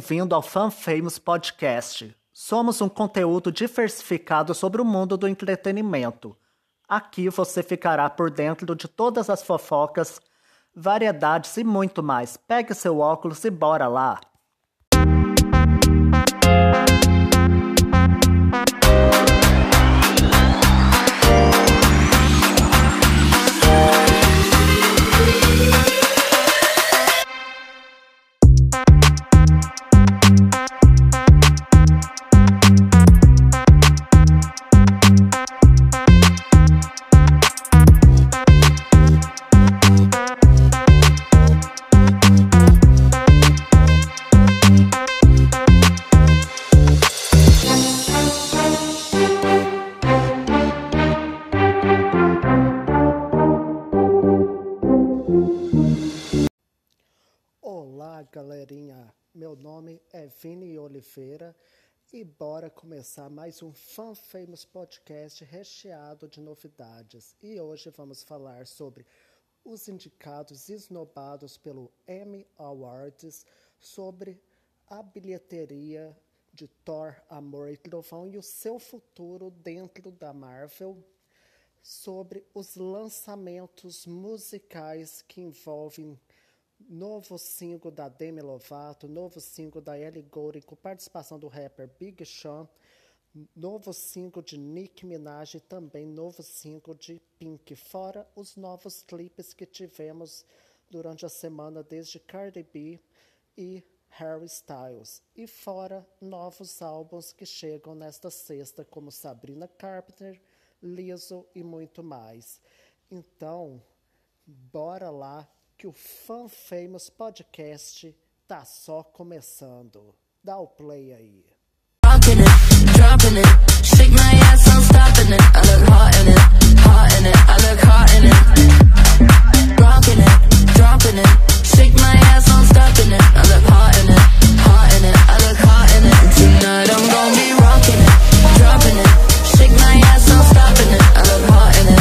Bem-vindo ao Fan Famous Podcast. Somos um conteúdo diversificado sobre o mundo do entretenimento. Aqui você ficará por dentro de todas as fofocas, variedades e muito mais. Pegue seu óculos e bora lá! É Vini Oliveira e bora começar mais um Fan Famous Podcast recheado de novidades. E hoje vamos falar sobre os indicados esnobados pelo Emmy Awards, sobre a bilheteria de Thor, Amor e Trovão e o seu futuro dentro da Marvel, sobre os lançamentos musicais que envolvem novo single da Demi Lovato, novo single da Ellie Goulding com participação do rapper Big Sean, novo single de Nicki Minaj e também novo single de Pink, fora os novos clipes que tivemos durante a semana desde Cardi B e Harry Styles, e fora novos álbuns que chegam nesta sexta, como Sabrina Carpenter, Lizzo e muito mais. Então, bora lá que o Fan Famous Podcast tá só começando. Dá o play aí. Tonight I'm gonna be rocking it, dropping it, shake my ass, I'm stopping it. I look hot in it,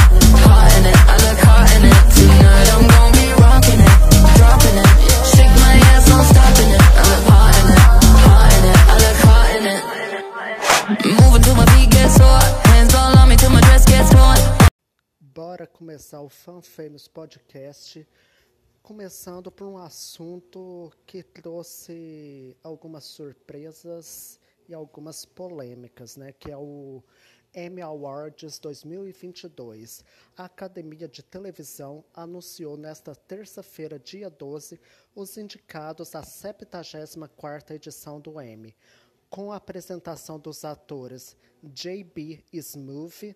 Bora começar o Fan Famous Podcast, começando por um assunto que trouxe algumas surpresas e algumas polêmicas, né? Que é o Emmy Awards 2022. A Academia de Televisão anunciou nesta terça-feira, dia 12, os indicados à 74ª edição do Emmy, com a apresentação dos atores J.B. Smoove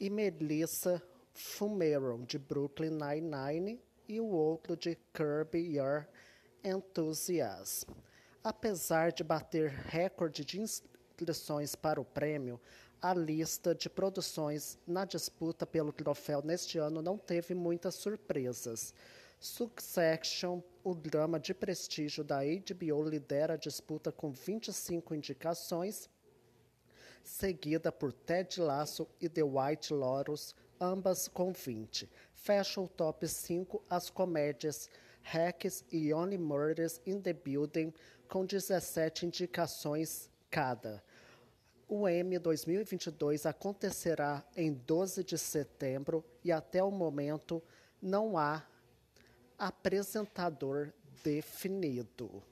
e Melissa Fumeron, de Brooklyn Nine-Nine, e o outro de Curb Your Enthusiasm. Apesar de bater recorde de inscrições para o prêmio, a lista de produções na disputa pelo troféu neste ano não teve muitas surpresas. Succession, o drama de prestígio da HBO, lidera a disputa com 25 indicações, seguida por Ted Lasso e The White Lotus, ambas com 20. Fecha o top 5 as comédias Hacks e Only Murders in the Building, com 17 indicações cada. O M 2022 acontecerá em 12 de setembro e até o momento não há apresentador definido.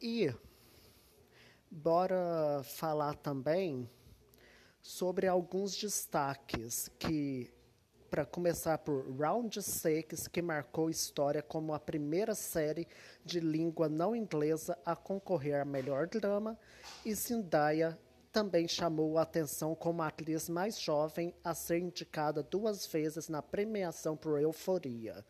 E bora falar também sobre alguns destaques que para começar por Round 6, que marcou história como a primeira série de língua não inglesa a concorrer a melhor drama, e Zendaya também chamou a atenção como a atriz mais jovem a ser indicada duas vezes na premiação por Euforia.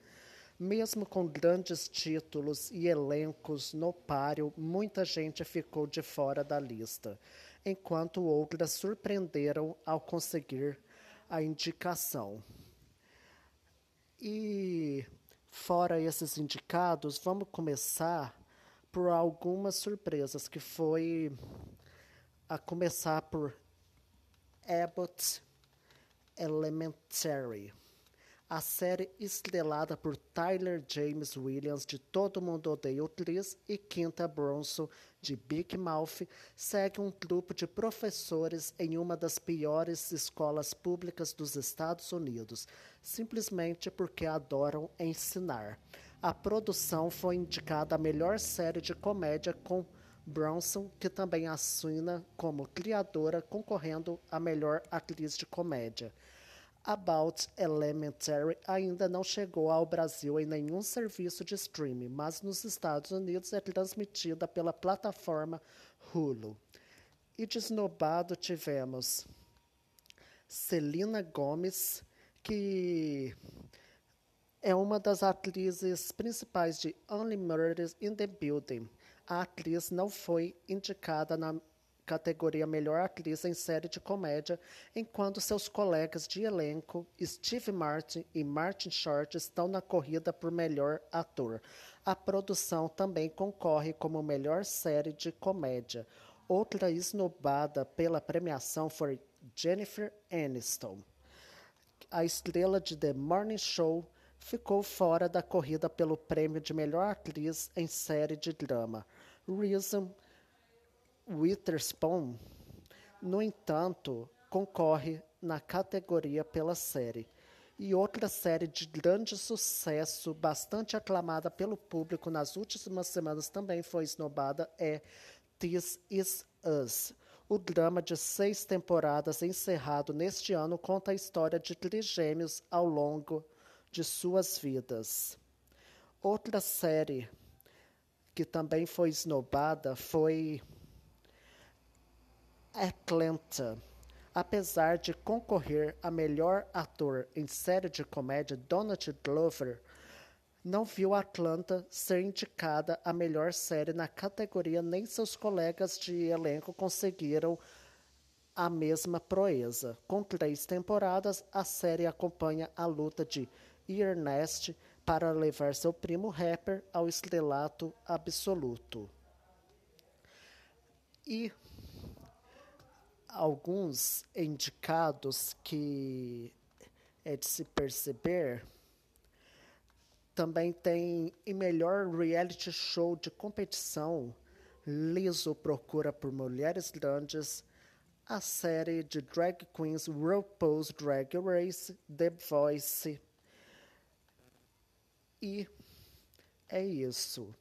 Mesmo com grandes títulos e elencos no páreo, muita gente ficou de fora da lista, enquanto outras surpreenderam ao conseguir a indicação. E fora esses indicados, vamos começar por algumas surpresas, que foi a começar por Abbott Elementary. A série estrelada por Tyler James Williams de Todo Mundo Odeia o Chris e Quinta Bronson de Big Mouth segue um grupo de professores em uma das piores escolas públicas dos Estados Unidos, simplesmente porque adoram ensinar. A produção foi indicada a melhor série de comédia com Bronson, que também assina como criadora, concorrendo a melhor atriz de comédia. About Elementary ainda não chegou ao Brasil em nenhum serviço de streaming, mas nos Estados Unidos é transmitida pela plataforma Hulu. E de esnobado tivemos Celina Gomes, que é uma das atrizes principais de Only Murders in the Building. A atriz não foi indicada na categoria Melhor Atriz em Série de Comédia, enquanto seus colegas de elenco, Steve Martin e Martin Short, estão na corrida por Melhor Ator. A produção também concorre como Melhor Série de Comédia. Outra esnobada pela premiação foi Jennifer Aniston. A estrela de The Morning Show ficou fora da corrida pelo prêmio de melhor atriz em série de drama. Reason Witherspoon, no entanto, concorre na categoria pela série. E outra série de grande sucesso, bastante aclamada pelo público nas últimas semanas, também foi esnobada, é This Is Us. O drama de seis temporadas encerrado neste ano conta a história de trigêmeos ao longo de suas vidas. Outra série que também foi esnobada foi Atlanta. Apesar de concorrer a melhor ator em série de comédia, Donald Glover não viu Atlanta ser indicada a melhor série na categoria, nem seus colegas de elenco conseguiram a mesma proeza. Com três temporadas, a série acompanha a luta de Ernest para levar seu primo rapper ao estrelato absoluto. E alguns indicados que é de se perceber. Também tem em melhor reality show de competição, Liso procura por mulheres grandes, a série de drag queens RuPaul's Drag Race, The Voice. E é isso.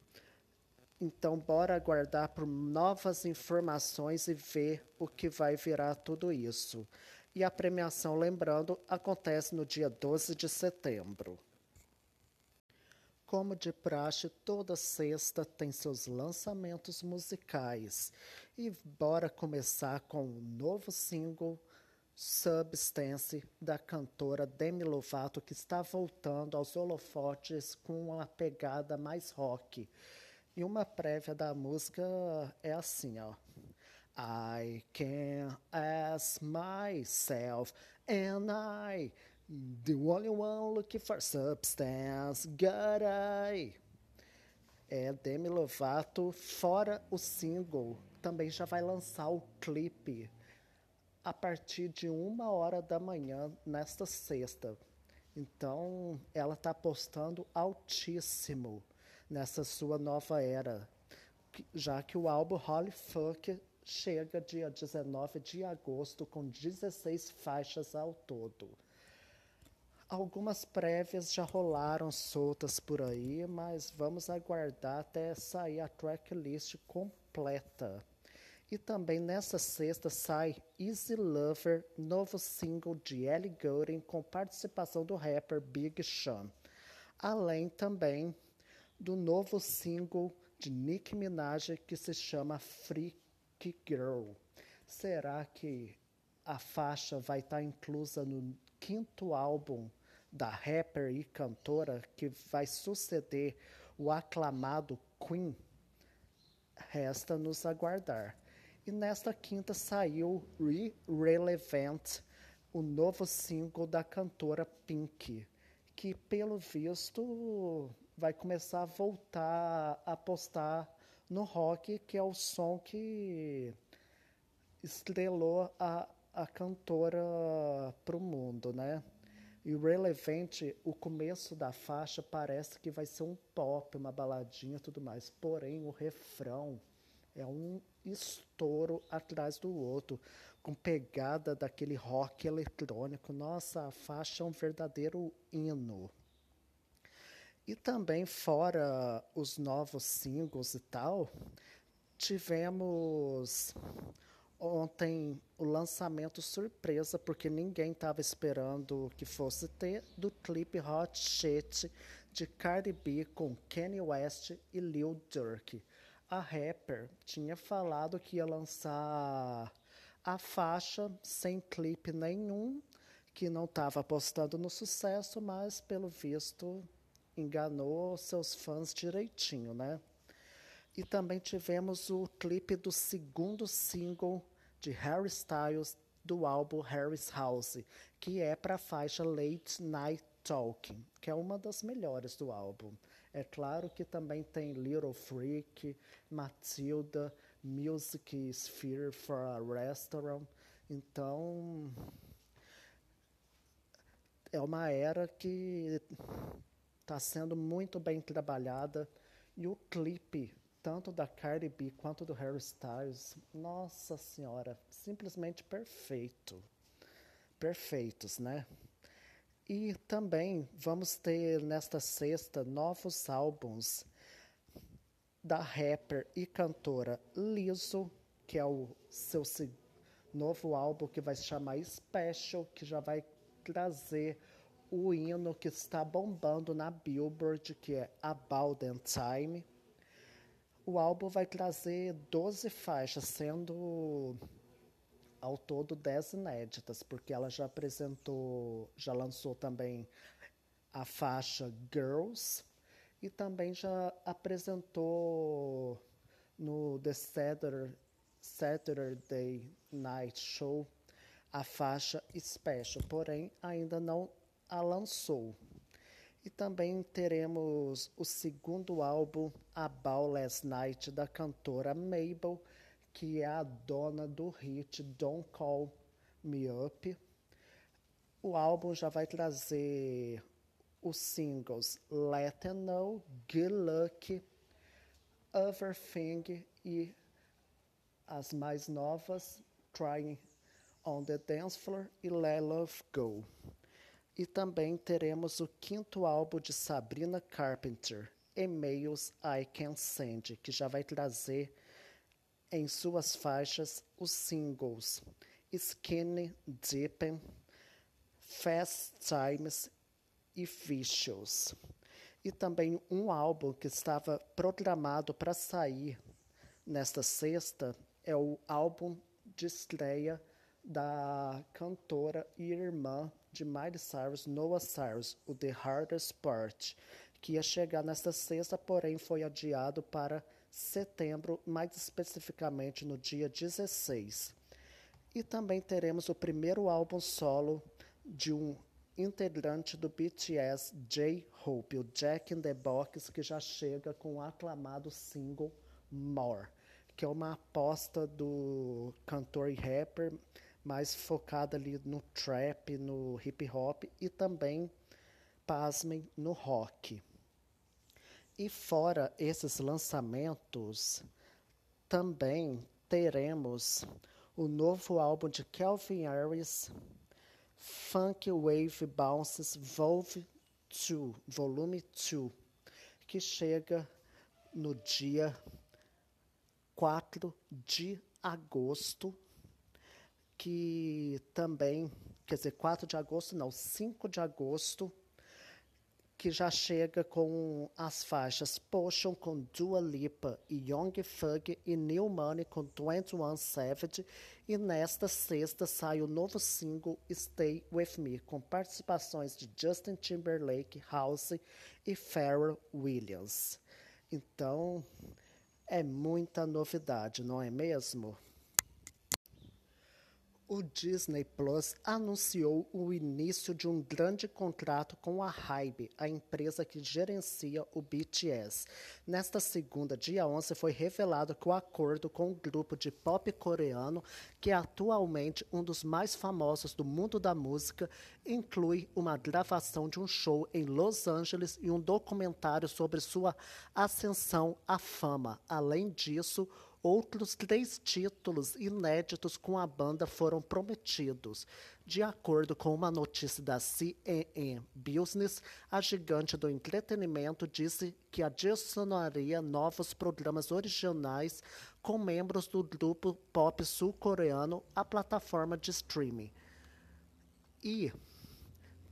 Então, bora aguardar por novas informações e ver o que vai virar tudo isso. E a premiação, lembrando, acontece no dia 12 de setembro. Como de praxe, toda sexta tem seus lançamentos musicais. E bora começar com o um novo single Substance da cantora Demi Lovato, que está voltando aos holofotes com uma pegada mais rock. E uma prévia da música é assim, ó. I can ask myself, and I, the only one looking for substance, got I. É Demi Lovato, fora o single, também já vai lançar o clipe a partir de uma hora da manhã nesta sexta. Então, ela está postando altíssimo nessa sua nova era, já que o álbum Holy Fuck chega dia 19 de agosto com 16 faixas ao todo. Algumas prévias já rolaram soltas por aí, mas vamos aguardar até sair a tracklist completa. E também nessa sexta sai Easy Lover, novo single de Ellie Goulding com participação do rapper Big Sean. Além também do novo single de Nicki Minaj que se chama Freak Girl. Será que a faixa vai estar inclusa no quinto álbum da rapper e cantora que vai suceder o aclamado Queen? Resta nos aguardar. E nesta quinta saiu Re-Relevant, o novo single da cantora Pink, que pelo visto vai começar a voltar a apostar no rock, que é o som que estrelou a, a cantora para o mundo, né? E Relevante, o começo da faixa parece que vai ser um pop, uma baladinha tudo mais. Porém, o refrão é um estouro atrás do outro, com pegada daquele rock eletrônico. Nossa, a faixa é um verdadeiro hino. E também, fora os novos singles e tal, tivemos ontem o lançamento surpresa, porque ninguém estava esperando que fosse ter, do clipe Hot Shit de Cardi B com Kanye West e Lil Durk. A rapper tinha falado que ia lançar a faixa sem clipe nenhum, que não estava apostando no sucesso, mas pelo visto enganou seus fãs direitinho, né? E também tivemos o clipe do segundo single de Harry Styles do álbum Harry's House, que é para a faixa Late Night Talking, que é uma das melhores do álbum. É claro que também tem Little Freak, Matilda, Music Sphere for a Restaurant. Então, é uma era que está sendo muito bem trabalhada e o clipe tanto da Cardi B quanto do Harry Styles, nossa senhora, simplesmente perfeito. Perfeitos, né? E também vamos ter nesta sexta novos álbuns da rapper e cantora Lizzo, que é o seu novo álbum que vai se chamar Special, que já vai trazer o hino que está bombando na Billboard, que é About That Time. O álbum vai trazer 12 faixas, sendo ao todo 10 inéditas, porque ela já apresentou, já lançou também a faixa Girls e também já apresentou no The Saturday, Saturday Night Show a faixa Special, porém ainda não a lançou. E também teremos o segundo álbum, About Last Night, da cantora Mabel, que é a dona do hit Don't Call Me Up. O álbum já vai trazer os singles Let It Know, Good Luck, Everything e as mais novas, Trying on the Dance Floor e Let Love Go. E também teremos o quinto álbum de Sabrina Carpenter, Emails I Can Send, que já vai trazer em suas faixas os singles Skinny Dippin', Fast Times e Vicious. E também um álbum que estava programado para sair nesta sexta é o álbum de estreia da cantora e irmã de Miley Cyrus, Noah Cyrus, o The Hardest Part, que ia chegar nesta sexta, porém foi adiado para setembro, mais especificamente no dia 16. E também teremos o primeiro álbum solo de um integrante do BTS, J-Hope, o Jack in the Box, que já chega com o aclamado single More, que é uma aposta do cantor e rapper mais focada ali no trap, no hip hop e também, pasmem, no rock. E fora esses lançamentos, também teremos o novo álbum de Calvin Harris, Funk Wave Bounces Volve 2, volume 2, que chega no dia 4 de agosto que também, quer dizer, 4 de agosto, não, 5 de agosto, que já chega com as faixas Potion com Dua Lipa e Young Thug e New Money com 21 Savage. E nesta sexta sai o novo single Stay With Me, com participações de Justin Timberlake, House e Pharrell Williams. Então, é muita novidade, não é mesmo? O Disney Plus anunciou o início de um grande contrato com a Hybe, a empresa que gerencia o BTS. Nesta segunda, dia 11, foi revelado que o acordo com o grupo de pop coreano, que é atualmente um dos mais famosos do mundo da música, inclui uma gravação de um show em Los Angeles e um documentário sobre sua ascensão à fama. Além disso, Outros três títulos inéditos com a banda foram prometidos. De acordo com uma notícia da CNN Business, a gigante do entretenimento disse que adicionaria novos programas originais com membros do grupo pop sul-coreano à plataforma de streaming. E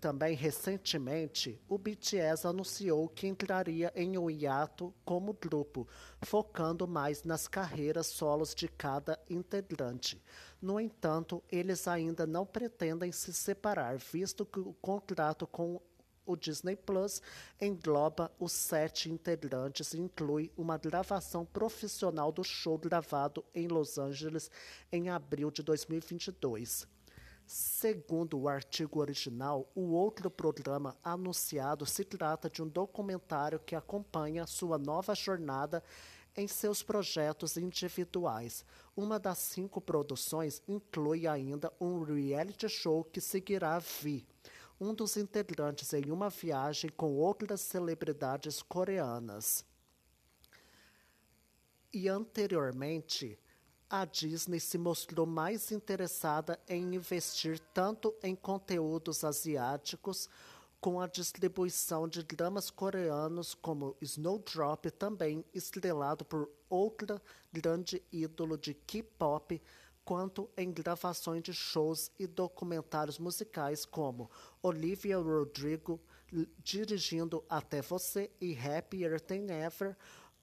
também recentemente, o BTS anunciou que entraria em um hiato como grupo, focando mais nas carreiras solos de cada integrante. No entanto, eles ainda não pretendem se separar, visto que o contrato com o Disney Plus engloba os sete integrantes e inclui uma gravação profissional do show gravado em Los Angeles em abril de 2022. Segundo o artigo original, o outro programa anunciado se trata de um documentário que acompanha sua nova jornada em seus projetos individuais. Uma das cinco produções inclui ainda um reality show que seguirá Vi, um dos integrantes em uma viagem com outras celebridades coreanas. E anteriormente, a Disney se mostrou mais interessada em investir tanto em conteúdos asiáticos com a distribuição de dramas coreanos como Snowdrop, também estrelado por outra grande ídolo de K-pop, quanto em gravações de shows e documentários musicais como Olivia Rodrigo dirigindo Até Você e Happier Than Ever,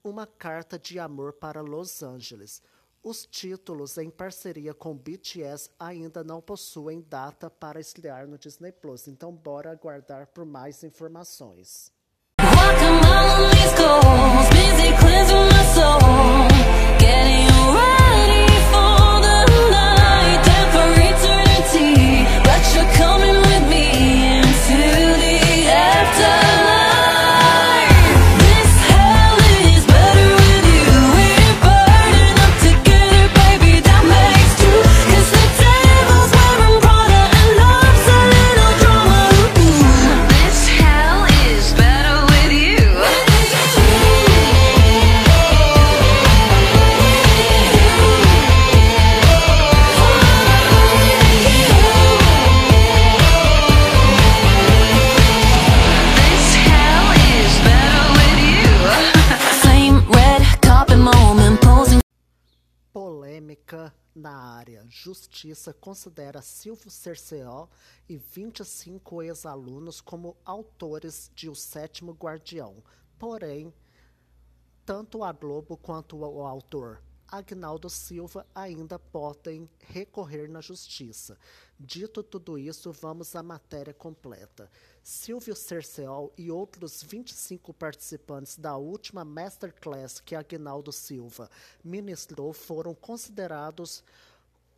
uma carta de amor para Los Angeles. Os títulos em parceria com BTS ainda não possuem data para estrear no Disney Plus, então bora aguardar por mais informações. Justiça considera Silvio Cerceó e 25 ex-alunos como autores de O Sétimo Guardião. Porém, tanto a Globo quanto o autor Agnaldo Silva ainda podem recorrer na justiça. Dito tudo isso, vamos à matéria completa. Silvio Cerceol e outros 25 participantes da última Masterclass que Agnaldo Silva ministrou foram considerados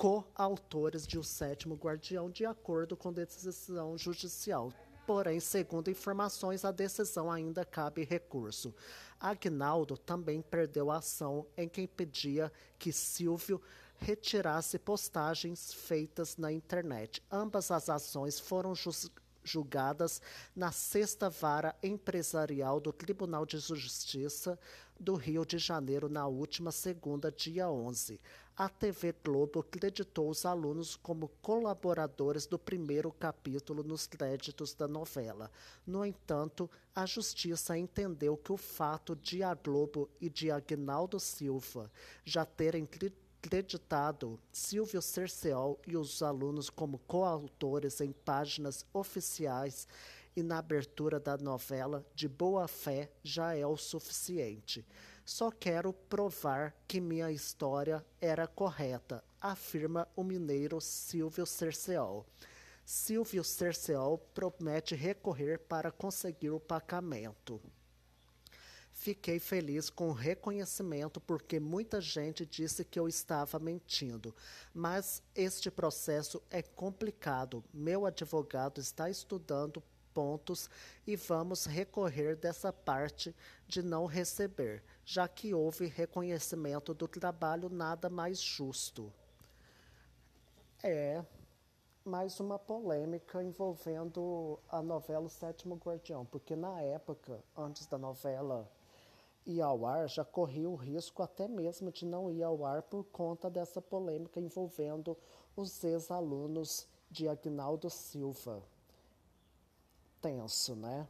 coautores de O Sétimo Guardião, de acordo com decisão judicial. Porém, segundo informações, a decisão ainda cabe recurso. Agnaldo também perdeu a ação em quem pedia que Silvio retirasse postagens feitas na internet. Ambas as ações foram julgadas na sexta vara empresarial do Tribunal de Justiça do Rio de Janeiro na última segunda, dia 11. A TV Globo acreditou os alunos como colaboradores do primeiro capítulo nos créditos da novela. No entanto, a Justiça entendeu que o fato de a Globo e de Agnaldo Silva já terem creditado Silvio Cerceol e os alunos como coautores em páginas oficiais e na abertura da novela de boa fé já é o suficiente. Só quero provar que minha história era correta, afirma o mineiro Silvio Cerceol. Silvio Cerceol promete recorrer para conseguir o pagamento. Fiquei feliz com o reconhecimento porque muita gente disse que eu estava mentindo. Mas este processo é complicado. Meu advogado está estudando pontos e vamos recorrer dessa parte de não receber, já que houve reconhecimento do trabalho nada mais justo. É mais uma polêmica envolvendo a novela O Sétimo Guardião, porque na época, antes da novela ir ao ar, já corria o risco até mesmo de não ir ao ar por conta dessa polêmica envolvendo os ex-alunos de Agnaldo Silva tenso, né?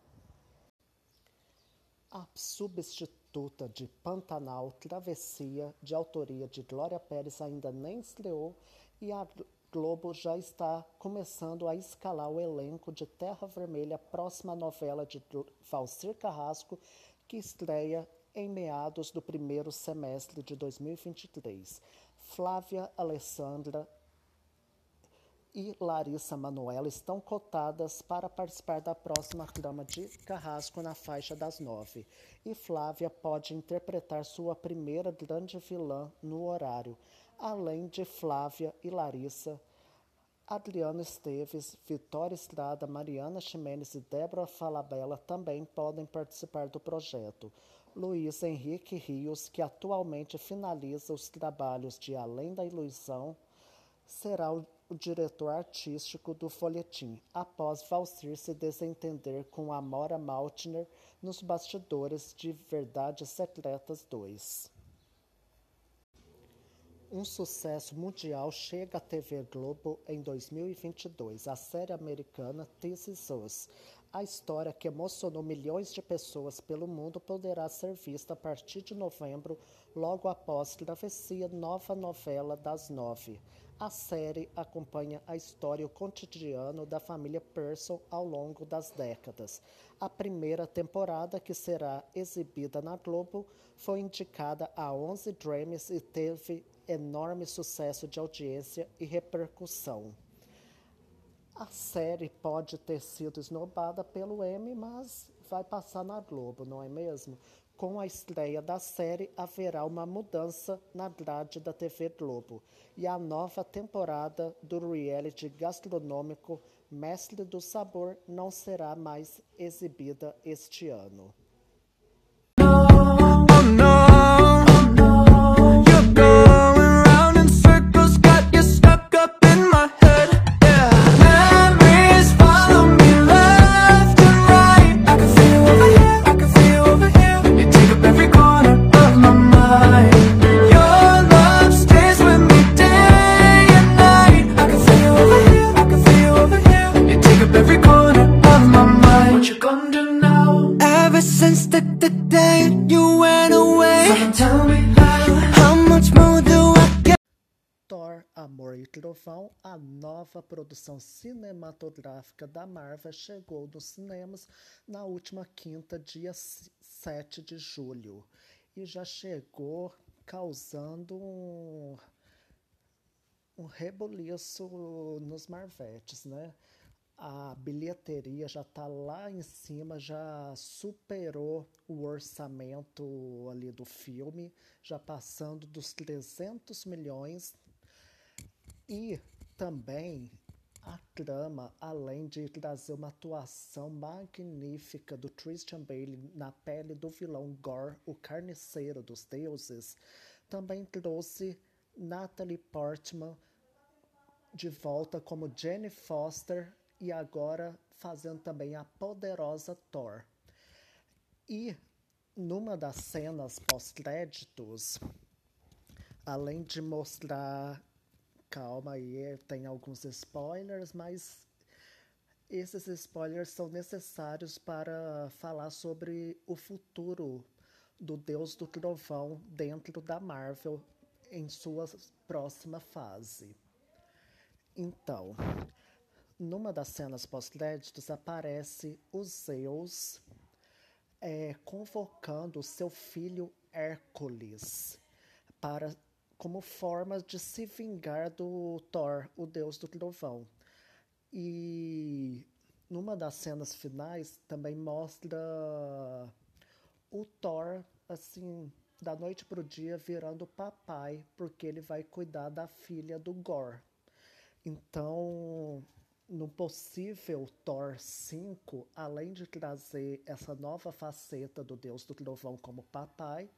A substituta de Pantanal, Travessia, de autoria de Glória Pérez, ainda nem estreou e a Globo já está começando a escalar o elenco de Terra Vermelha, próxima novela de Valcir Carrasco, que estreia em meados do primeiro semestre de 2023. Flávia Alessandra e Larissa Manoela estão cotadas para participar da próxima trama de Carrasco na faixa das nove. E Flávia pode interpretar sua primeira grande vilã no horário. Além de Flávia e Larissa, Adriano Esteves, Vitória Estrada, Mariana Ximenes e Débora Falabella também podem participar do projeto. Luiz Henrique Rios, que atualmente finaliza os trabalhos de Além da Ilusão, será o o diretor artístico do folhetim, após Valcir se desentender com Amora Maltner nos bastidores de Verdades Secretas 2. Um sucesso mundial chega à TV Globo em 2022. A série americana This Is Us. A história que emocionou milhões de pessoas pelo mundo poderá ser vista a partir de novembro, logo após Travessia, nova novela das nove. A série acompanha a história o cotidiano da família Pearson ao longo das décadas. A primeira temporada, que será exibida na Globo, foi indicada a 11 Grammys e teve enorme sucesso de audiência e repercussão. A série pode ter sido esnobada pelo Emmy, mas vai passar na Globo, não é mesmo? Com a estreia da série, haverá uma mudança na grade da TV Globo e a nova temporada do reality gastronômico Mestre do Sabor não será mais exibida este ano. A nova produção cinematográfica da Marvel, chegou nos cinemas na última quinta, dia 7 de julho. E já chegou causando um, um rebuliço nos marvetes, né? A bilheteria já está lá em cima, já superou o orçamento ali do filme, já passando dos 300 milhões e também a trama, além de trazer uma atuação magnífica do Christian Bale na pele do vilão Gore, o carniceiro dos deuses, também trouxe Natalie Portman de volta como Jenny Foster e agora fazendo também a poderosa Thor. E numa das cenas pós-créditos, além de mostrar calma aí, tem alguns spoilers, mas esses spoilers são necessários para falar sobre o futuro do Deus do Trovão dentro da Marvel em sua próxima fase. Então, numa das cenas pós-créditos aparece o Zeus é, convocando seu filho Hércules para como forma de se vingar do Thor, o deus do trovão. E numa das cenas finais também mostra o Thor, assim, da noite pro dia virando papai, porque ele vai cuidar da filha do Gore. Então, no possível Thor 5, além de trazer essa nova faceta do Deus do Trovão como papai,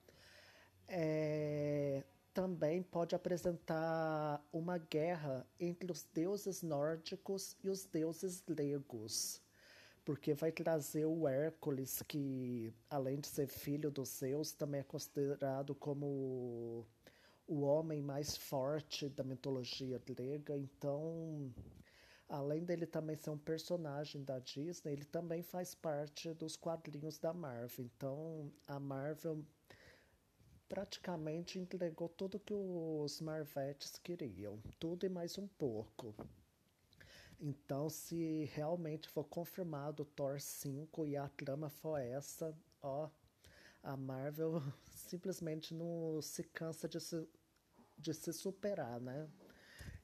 é, também pode apresentar uma guerra entre os deuses nórdicos e os deuses gregos. Porque vai trazer o Hércules, que além de ser filho dos Zeus, também é considerado como o homem mais forte da mitologia grega. Então, além dele também ser um personagem da Disney, ele também faz parte dos quadrinhos da Marvel. Então, a Marvel praticamente entregou tudo que os Marvetes queriam, tudo e mais um pouco. Então, se realmente for confirmado o Thor 5 e a trama for essa, ó, a Marvel simplesmente não se cansa de se, de se superar, né?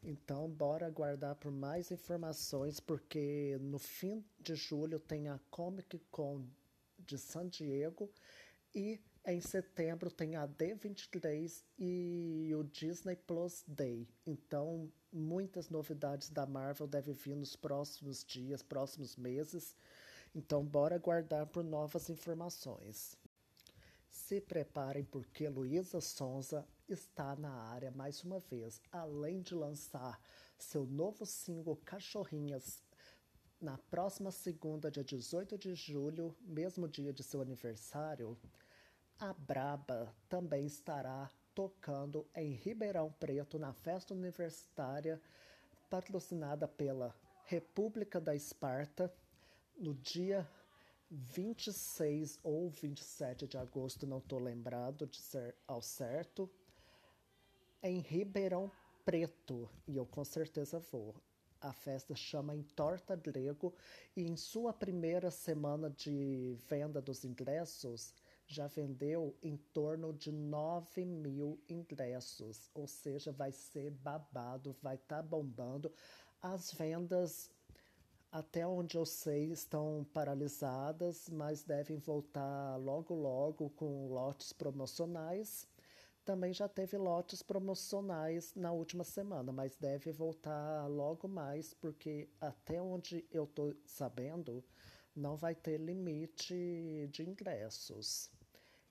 Então, bora aguardar por mais informações, porque no fim de julho tem a Comic Con de San Diego e em setembro tem a D23 e o Disney Plus Day. Então, muitas novidades da Marvel devem vir nos próximos dias, próximos meses. Então, bora aguardar por novas informações. Se preparem porque Luísa Sonza está na área mais uma vez, além de lançar seu novo single Cachorrinhas na próxima segunda, dia 18 de julho, mesmo dia de seu aniversário. A Braba também estará tocando em Ribeirão Preto na festa universitária patrocinada pela República da Esparta no dia 26 ou 27 de agosto, não estou lembrado de ser ao certo, em Ribeirão Preto, e eu com certeza vou. A festa chama Entorta Grego e em sua primeira semana de venda dos ingressos, já vendeu em torno de 9 mil ingressos, ou seja, vai ser babado, vai estar tá bombando. As vendas, até onde eu sei, estão paralisadas, mas devem voltar logo, logo com lotes promocionais. Também já teve lotes promocionais na última semana, mas deve voltar logo mais, porque até onde eu estou sabendo, não vai ter limite de ingressos.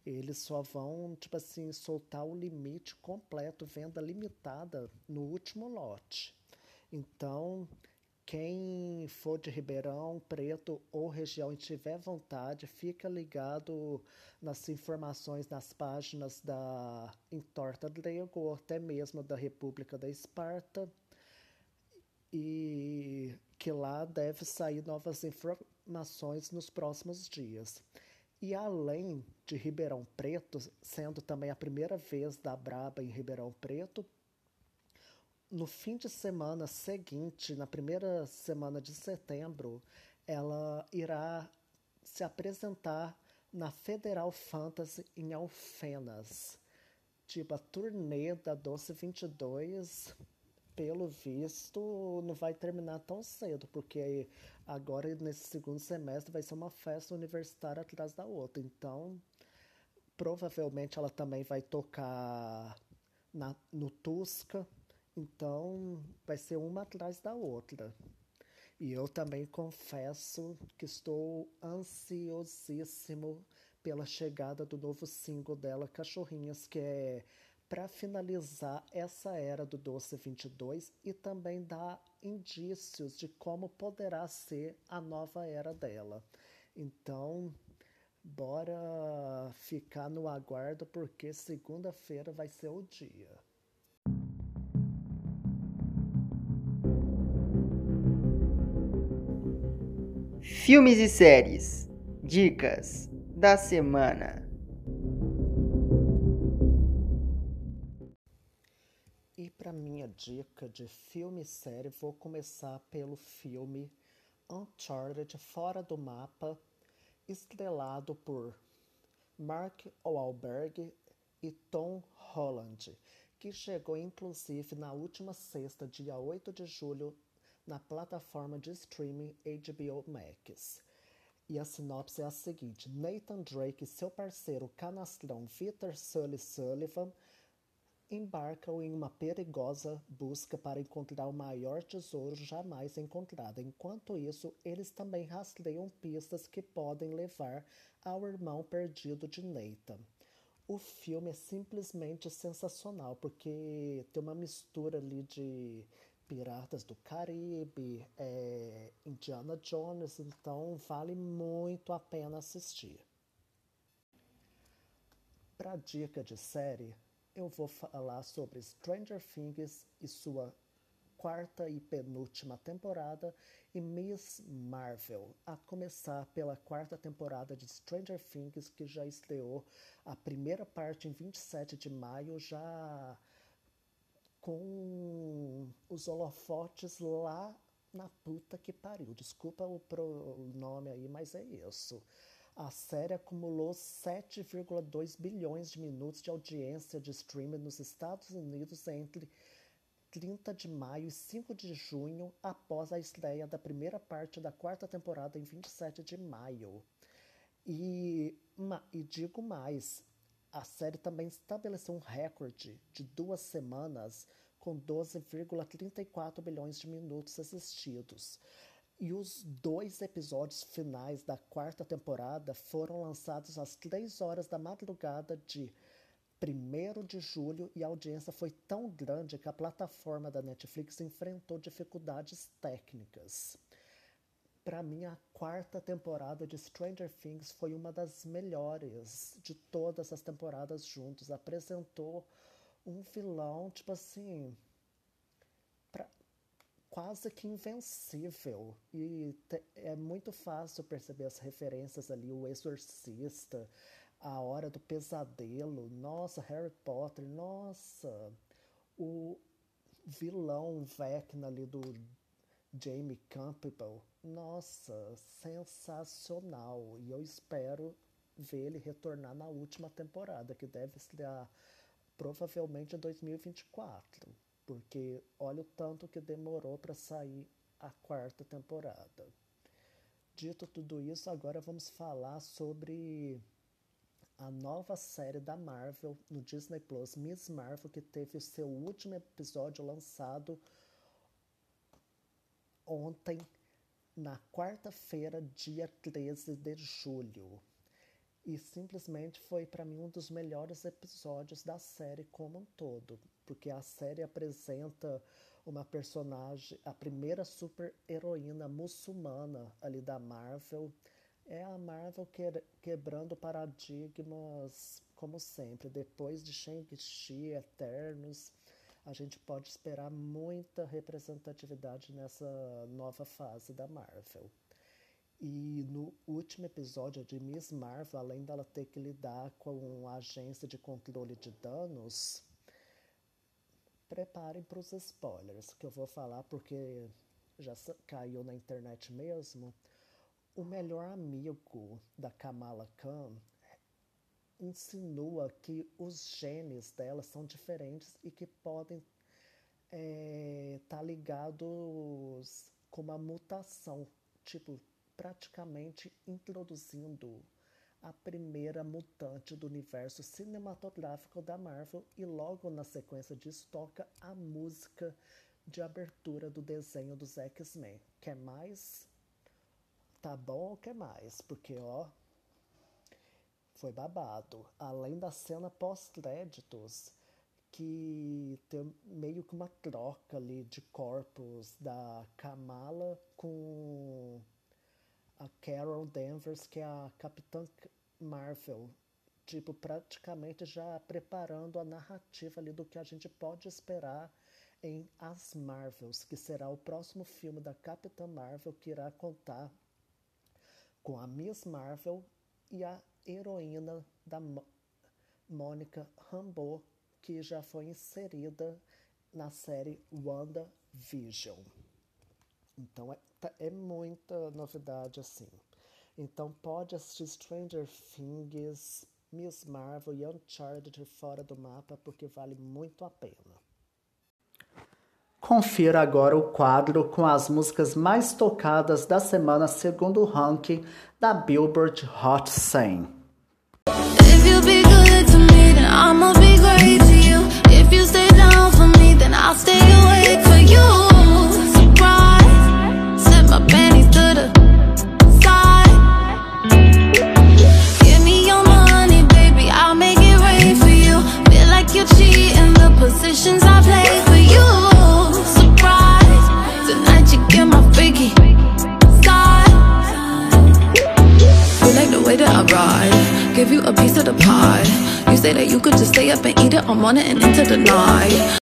Eles só vão, tipo assim, soltar o limite completo, venda limitada no último lote. Então, quem for de Ribeirão Preto ou região e tiver vontade, fica ligado nas informações nas páginas da Entorta Grego ou até mesmo da República da Esparta. E que lá deve sair novas informações nos próximos dias. E além de Ribeirão Preto, sendo também a primeira vez da Braba em Ribeirão Preto, no fim de semana seguinte, na primeira semana de setembro, ela irá se apresentar na Federal Fantasy em Alfenas. Tipo, a turnê da Doce 22 pelo visto, não vai terminar tão cedo, porque agora nesse segundo semestre vai ser uma festa universitária atrás da outra. Então, provavelmente ela também vai tocar na, no Tusca. Então, vai ser uma atrás da outra. E eu também confesso que estou ansiosíssimo pela chegada do novo single dela, Cachorrinhas, que é para finalizar essa era do Doce 22 e também dar indícios de como poderá ser a nova era dela. Então, bora ficar no aguardo porque segunda-feira vai ser o dia. Filmes e séries. Dicas da semana. De filme e série, vou começar pelo filme Uncharted Fora do Mapa, estrelado por Mark Wahlberg e Tom Holland, que chegou inclusive na última sexta, dia 8 de julho, na plataforma de streaming HBO Max. E a sinopse é a seguinte: Nathan Drake e seu parceiro canastrão Peter Sully Sullivan embarcam em uma perigosa busca para encontrar o maior tesouro jamais encontrado. Enquanto isso, eles também rastreiam pistas que podem levar ao irmão perdido de Nathan. O filme é simplesmente sensacional, porque tem uma mistura ali de Piratas do Caribe, é, Indiana Jones, então vale muito a pena assistir. Para dica de série, eu vou falar sobre Stranger Things e sua quarta e penúltima temporada e Miss Marvel, a começar pela quarta temporada de Stranger Things, que já estreou a primeira parte em 27 de maio, já com os holofotes lá na puta que pariu. Desculpa o pronome aí, mas é isso. A série acumulou 7,2 bilhões de minutos de audiência de streaming nos Estados Unidos entre 30 de maio e 5 de junho, após a estreia da primeira parte da quarta temporada em 27 de maio. E, e digo mais, a série também estabeleceu um recorde de duas semanas com 12,34 bilhões de minutos assistidos. E os dois episódios finais da quarta temporada foram lançados às 3 horas da madrugada de 1 de julho e a audiência foi tão grande que a plataforma da Netflix enfrentou dificuldades técnicas. Para mim, a quarta temporada de Stranger Things foi uma das melhores de todas as temporadas juntos. Apresentou um vilão, tipo assim, quase que invencível. E é muito fácil perceber as referências ali, o Exorcista, a Hora do Pesadelo, nossa, Harry Potter, nossa, o vilão Vecna ali do Jamie Campbell, nossa, sensacional. E eu espero ver ele retornar na última temporada, que deve estrear provavelmente em 2024 porque olha o tanto que demorou para sair a quarta temporada. Dito tudo isso, agora vamos falar sobre a nova série da Marvel no Disney Plus, Miss Marvel, que teve o seu último episódio lançado ontem, na quarta-feira, dia 13 de julho. E simplesmente foi para mim um dos melhores episódios da série como um todo porque a série apresenta uma personagem, a primeira super heroína muçulmana ali da Marvel. É a Marvel que, quebrando paradigmas, como sempre. Depois de Shang-Chi, Eternos, a gente pode esperar muita representatividade nessa nova fase da Marvel. E no último episódio de Miss Marvel, além dela ter que lidar com a agência de controle de danos, preparem para os spoilers que eu vou falar porque já caiu na internet mesmo. O melhor amigo da Kamala Khan insinua que os genes dela são diferentes e que podem estar é, tá ligados com uma mutação, tipo, praticamente introduzindo a primeira mutante do universo cinematográfico da Marvel e logo na sequência disso toca a música de abertura do desenho dos X-Men. Quer mais? Tá bom ou quer mais? Porque, ó, foi babado. Além da cena pós-créditos, que tem meio que uma troca ali de corpos da Kamala com a Carol Danvers, que é a Capitã Marvel, tipo, praticamente já preparando a narrativa ali do que a gente pode esperar em As Marvels, que será o próximo filme da Capitã Marvel que irá contar com a Miss Marvel e a heroína da Mônica Rambeau, que já foi inserida na série WandaVision. Então é, tá, é muita novidade assim. Então pode assistir Stranger Things, Miss Marvel e Uncharted fora do mapa porque vale muito a pena. Confira agora o quadro com as músicas mais tocadas da semana segundo o ranking da Billboard Hot 100. If my panties to the side. Give me your money, baby, I'll make it rain for you. Feel like you're cheating the positions I play for you. Surprise, tonight you get my freaky side. You like the way that I ride Give you a piece of the pie You say that you could just stay up and eat it all morning and into the night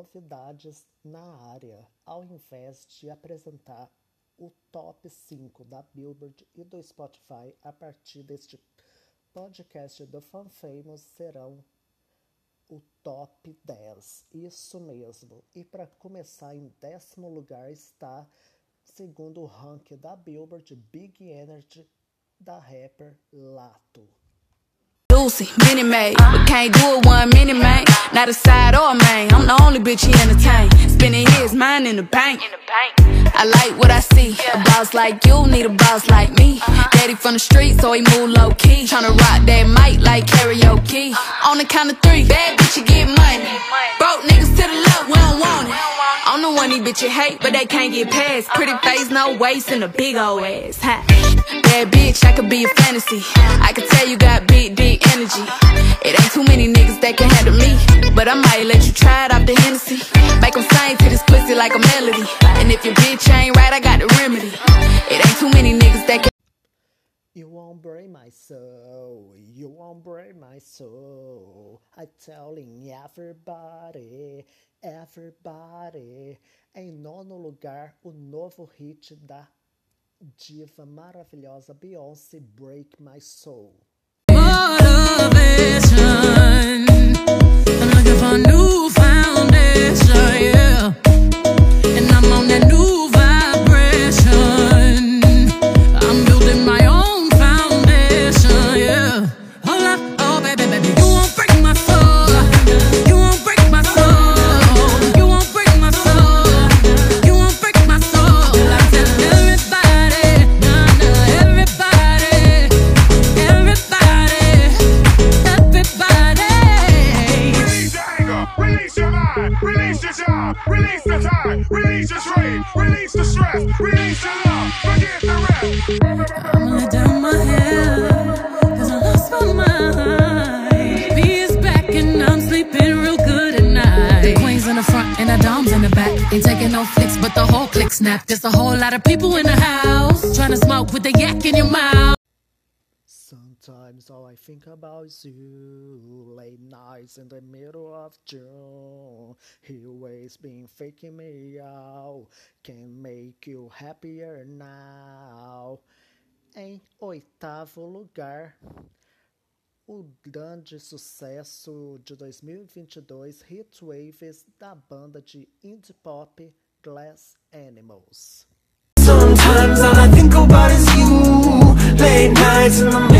Novidades na área Ao invés de apresentar o top 5 da Billboard e do Spotify a partir deste podcast do Fan Famous serão o top 10. Isso mesmo. E para começar, em décimo lugar está, segundo o ranking da Billboard, Big Energy da rapper Lato. Lucy, mini made, but can't do it one mini man. Not a side or a main. I'm the only bitch he entertain. Spending his mind in the bank. I like what I see. A boss like you need a boss like me. Uh-huh. Daddy from the street, so he move low key. Tryna rock that mic like karaoke. Uh-huh. On the count of three, bad bitch, you get money. Broke niggas to the left, we don't want it. I'm the one these bitches hate, but they can't get past. Uh-huh. Pretty face, no waist, and a big old ass. Ha. Bad bitch, I could be a fantasy. I could tell you got big, deep energy. It ain't too many niggas that can handle me. But I might let you try it off the Hennessy. Make them sing to this pussy like a melody. And if your bitch ain't right, I got the remedy. It ain't too many niggas that can. You won't break my soul, you won't break my soul. I telling everybody, everybody. Em nono lugar, o novo hit da diva maravilhosa Beyoncé, Break My Soul. Release the stress, release your love, forget the rest. I'm gonna down my hair, cause I lost my mind. B is back and I'm sleeping real good at night. The queen's in the front and the dom's in the back. Ain't taking no flicks, but the whole click snap. There's a whole lot of people in the house. Trying to smoke with the yak in your mouth. Sometimes all I think about is you. Late nights in the middle of June. He always been faking me out. Can make you happier now. Em oitavo lugar, o grande sucesso de 2022, Hit Waves da banda de indie pop glass animals. Sometimes all I think about is you. Late nights in the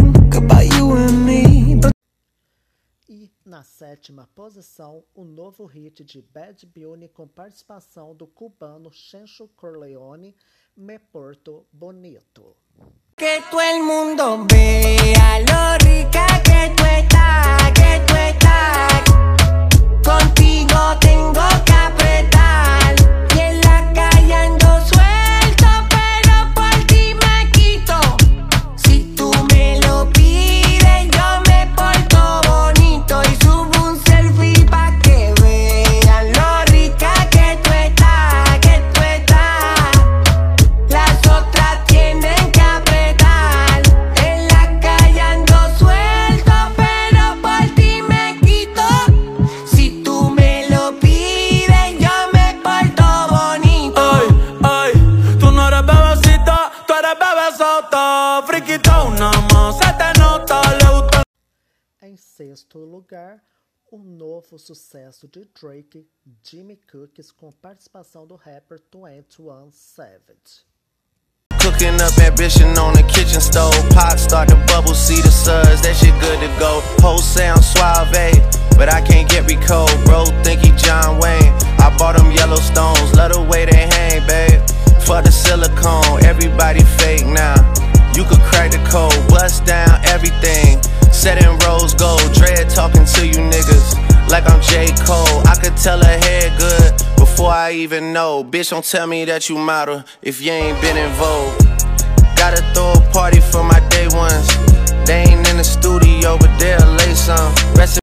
na sétima posição, o novo hit de Bad Bunny com participação do cubano Chencho Corleone, Me Porto Bonito. Que todo el mundo vea lo rica que tú estás, que tú estás. Contigo tengo lugar, o novo sucesso de Drake, Jimmy Cookies, com participação do rapper 21 Savage. Cooking up ambition on the kitchen stove. Pot start to bubble, see the suds, that shit good to go. Whole sound suave, but I can't get recode. Bro, think he John Wayne. I bought them Yellowstones, love the way they hang, babe. For the silicone, everybody fake now. You could crack the code, bust down everything. Set in rose gold, dread talking to you niggas like I'm J. Cole. I could tell her head good before I even know. Bitch, don't tell me that you model if you ain't been in vogue. Gotta throw a party for my day ones. They ain't in the studio, but they'll lay some. Rest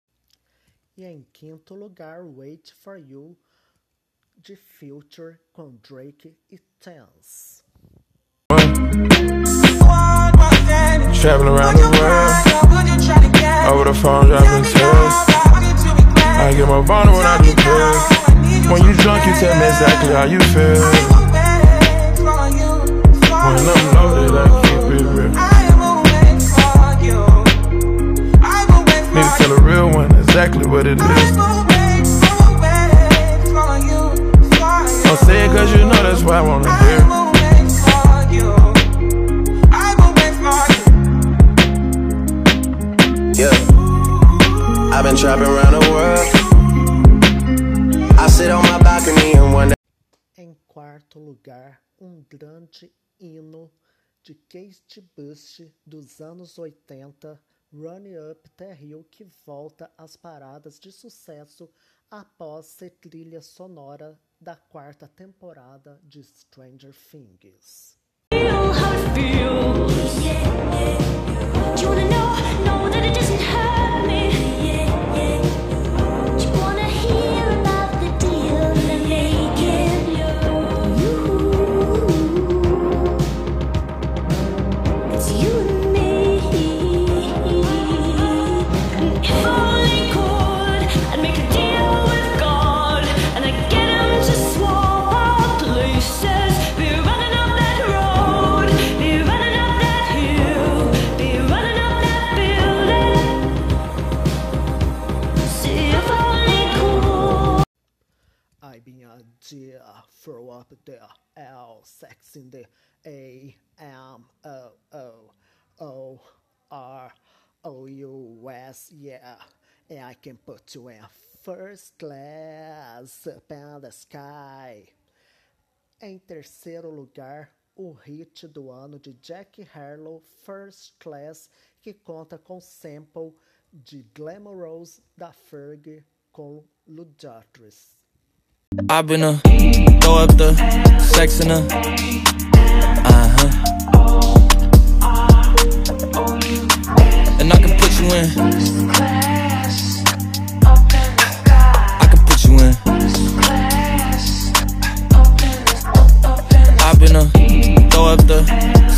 E em quinto lugar, Wait For You, de Future, com Drake e Tens. Traveling around the world. The phone, dropping text. I get my boner when I do drugs. When you drunk, you tell me exactly how you feel. When I'm loaded, I keep it real. Need to tell a real one exactly what it is. Don't say it cause you know that's why I wanna hear. Yeah. I've been trapping around the world. I sit on my balcony and wonder. Em quarto lugar, um grande hino de Kate Bush dos anos 80, Run Up the Hill, que volta às paradas de sucesso após ser trilha sonora da quarta temporada de Stranger Things. You in first class up in the sky. Em terceiro lugar, o hit do ano de Jack Harlow, First Class, que conta com sample de Glamorous da Ferg com Ludacris. I've been a throw up the sex in a uh huh. And I can put you in.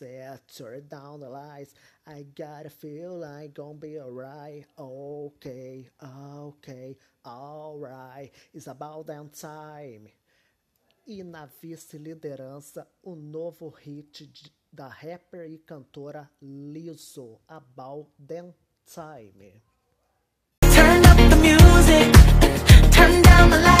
music, turn down the lights. I gotta feel like gonna be alright. Okay, okay, alright. It's about damn time. E na vice-liderança, o novo hit da rapper e cantora Lizzo, About Damn Time. Turn up the music, turn down the lights.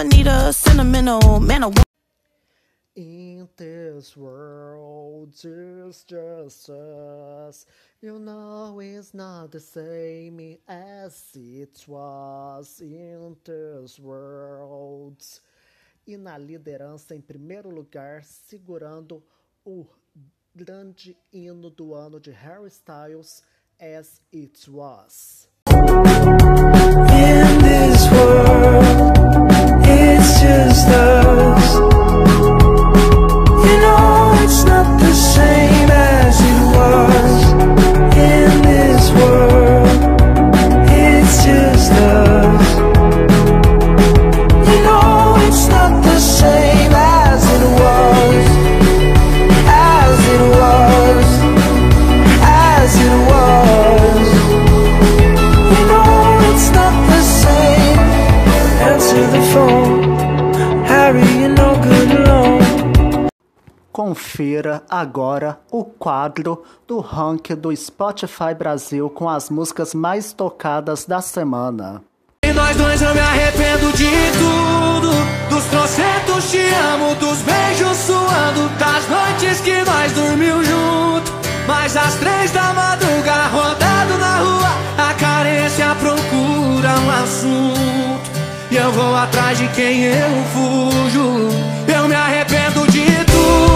I'ma need a sentimental man. In this world, it's just us. You know it's not the same as it was in this world. E na liderança, em primeiro lugar, segurando o grande hino do ano de Harry Styles, As It Was. In this world, it's Confira agora o quadro do ranking do Spotify Brasil com as músicas mais tocadas da semana. E nós dois eu me arrependo de tudo Dos trocentos te amo, dos beijos suando Das noites que nós dormiu junto Mas às três da madruga, rodado na rua A carência procura um assunto. E eu vou atrás de quem eu fujo. Eu me arrependo de tudo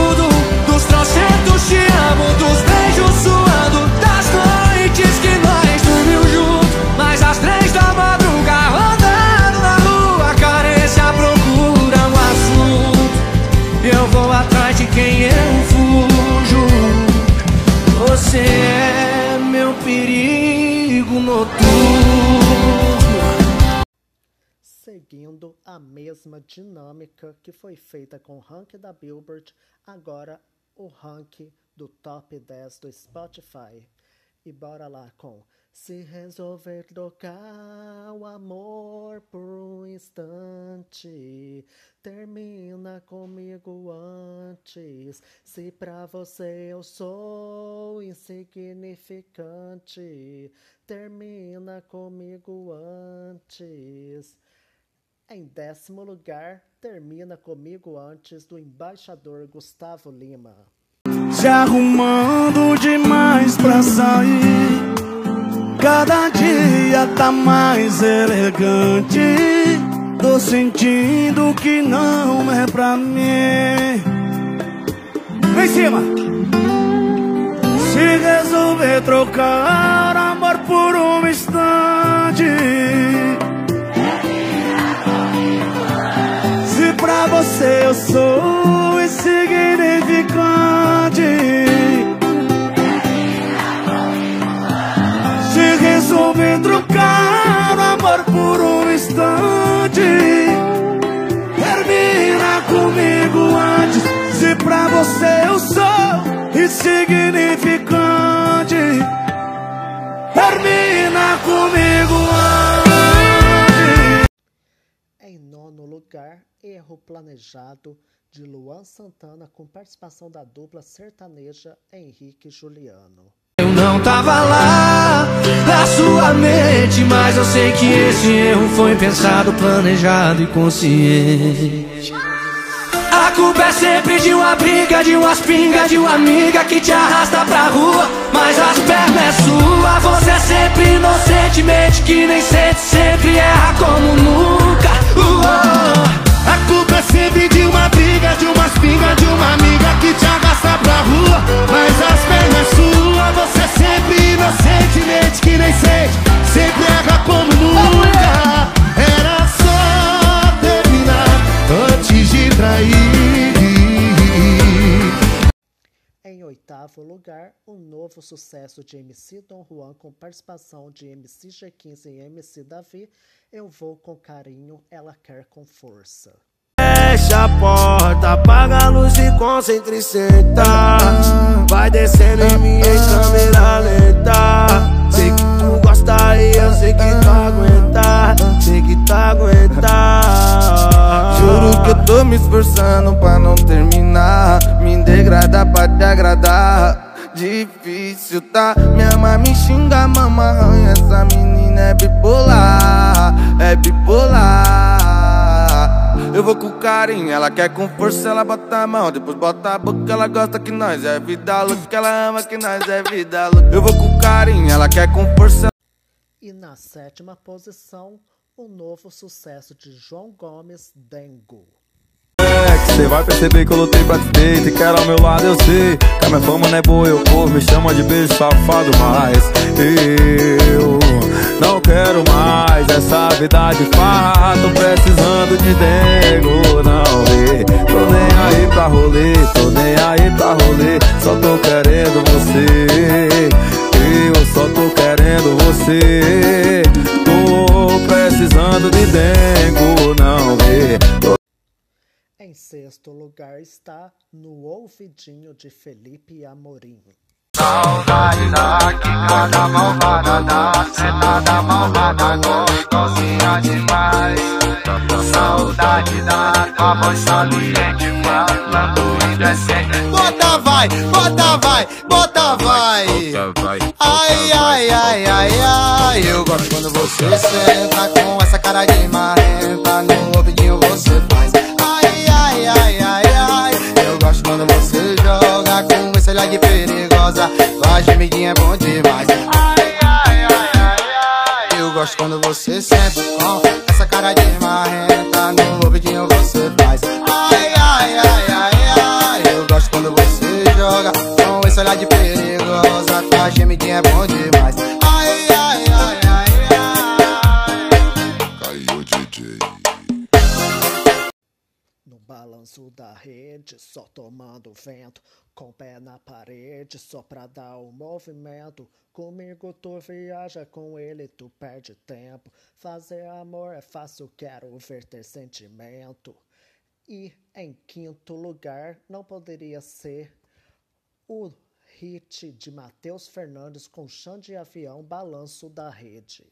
Trocentos te amo, dos beijos suando Das noites que nós dormiu junto Mas às três da madruga, rodando na rua A carência procura um assunto. Eu vou atrás de quem eu fujo. Você é meu perigo noturno. Seguindo a mesma dinâmica que foi feita com o ranking da Billboard, agora o ranking do top 10 do Spotify. E bora lá com Se resolver trocar o amor por um instante, termina comigo antes. Se pra você eu sou insignificante, termina comigo antes. Em décimo lugar, termina comigo antes do embaixador Gustavo Lima. Se arrumando demais pra sair. Cada dia tá mais elegante. Tô sentindo que não é pra mim. Vem em cima! Se resolver trocar amor por um instante. Você eu sou insignificante. Se resolver trocar o amor por um instante, termina comigo antes. Se pra você eu sou insignificante, termina comigo lugar, Erro Planejado, de Luan Santana, com participação da dupla sertaneja Henrique Juliano. Eu não tava lá na sua mente, mas eu sei que esse erro foi pensado, planejado e consciente. Culpa é sempre de uma briga, de umas pingas, de uma amiga que te arrasta pra rua. Mas as pernas é sua, você sempre inocentemente que nem sente, sempre erra como nunca. A culpa é sempre de uma briga, de umas pingas, de uma amiga que te arrasta pra rua. Mas as pernas é sua, você sempre inocentemente que nem sente, sempre erra como nunca. Era de trair. Em oitavo lugar, um novo sucesso de MC Dom Juan com participação de MC G15 e MC Davi, Eu Vou Com Carinho, Ela Quer Com Força. Fecha a porta, apaga a luz e concentre e senta Vai descendo em mim em câmera lenta Sei que tu gosta e eu sei que tu aguenta Sei que tu aguenta Juro que eu tô me esforçando pra não terminar. Me degradar pra te agradar. Difícil tá, minha mãe me xinga, mama arranha. Essa menina é bipolar, é bipolar. Eu vou com carinho, ela quer com força, ela bota a mão. Depois bota a boca, ela gosta que nós é vida louca Ela ama que nós é vida louca. Eu vou com carinho, ela quer com força. E na sétima posição, o novo sucesso de João Gomes, Dengo. Você vai perceber que eu lutei pra te ter E quero ao meu lado, eu sei Que a minha fama não é boa, eu povo Me chama de beijo safado, mas Eu não quero mais essa vida de farra. Tô precisando de dengo, não vê. Tô nem aí pra rolê, tô nem aí pra rolê. Só tô querendo você. Eu só tô querendo você precisando de dengo, não vê. Em sexto lugar está No Ouvidinho de Felipe Amorim. Saudade da quicada malvada da sentada malvada gostosinha demais. Saudade da tua voz saliente falando indecente. Bota vai, bota vai, bota vai. Ai, ai, ai, ai, ai. Eu gosto quando você senta com essa cara de marrenta No ouvidinho você faz. Ai, ai, ai, ai, ai. Eu gosto quando você joga com esse olhar de perigosa. Tua gemidinha é bom demais. Ai, ai, ai, ai, ai. Eu gosto quando você senta com essa cara de marrenta No ouvidinho você faz. Ai, ai, ai, ai, ai. Eu gosto quando você joga esse olhar de perigosa Tua gemidinha é bom demais Ai, ai, ai, ai, ai Caiu DJ. No balanço da rede, só tomando vento. Com o pé na parede, só pra dar o movimento. Comigo tu viaja, com ele tu perde tempo. Fazer amor é fácil, quero ver ter sentimento. E em quinto lugar, não poderia ser o hit de Matheus Fernandes com chão de avião, balanço da rede.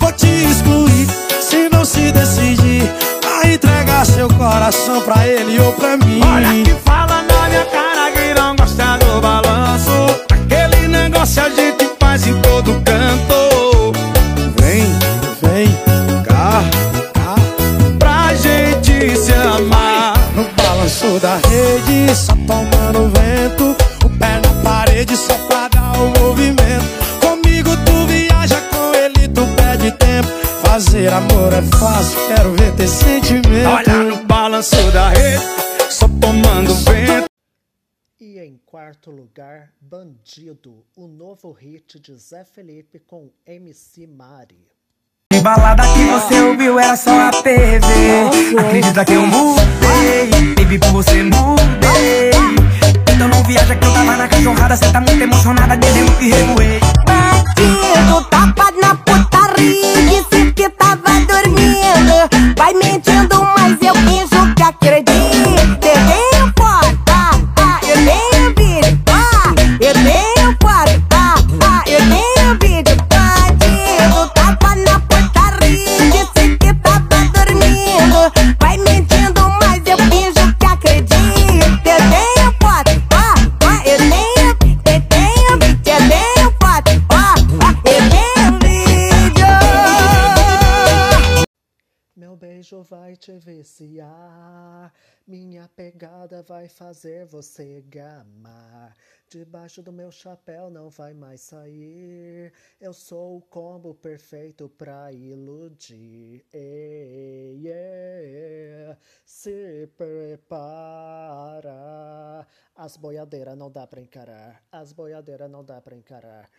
Vou te excluir se não se decidir a entregar seu coração pra ele ou pra mim. Olha que fala na minha cara que não gosta do balanço. Aquele negócio a gente faz em todo canto. Vem, vem cá, cá, pra gente se amar. No balanço da rede, só tomando vento. Parede só pra dar o movimento. Comigo tu viaja, com ele tu perde tempo. Fazer amor é fácil, quero ver ter sentimento. Olha no balanço da rede, só tomando vento. E em quarto lugar, Bandido, o novo hit de Zé Felipe com MC Mari. Que balada que você ouviu era só a TV Acredita que eu mudei? Baby, por você mudei. Então não viaja que eu tava na cachorrada Cê tá muito emocionada, desde o que revoei Bandido, tapa na putaria Disse que tava dormindo. Vai mentindo, mas eu finjo que acredito minha pegada vai fazer você gamar. Debaixo do meu chapéu não vai mais sair. Eu sou o combo perfeito pra iludir. Ei. Se prepara. As boiadeiras não dá pra encarar. As boiadeiras não dá pra encarar.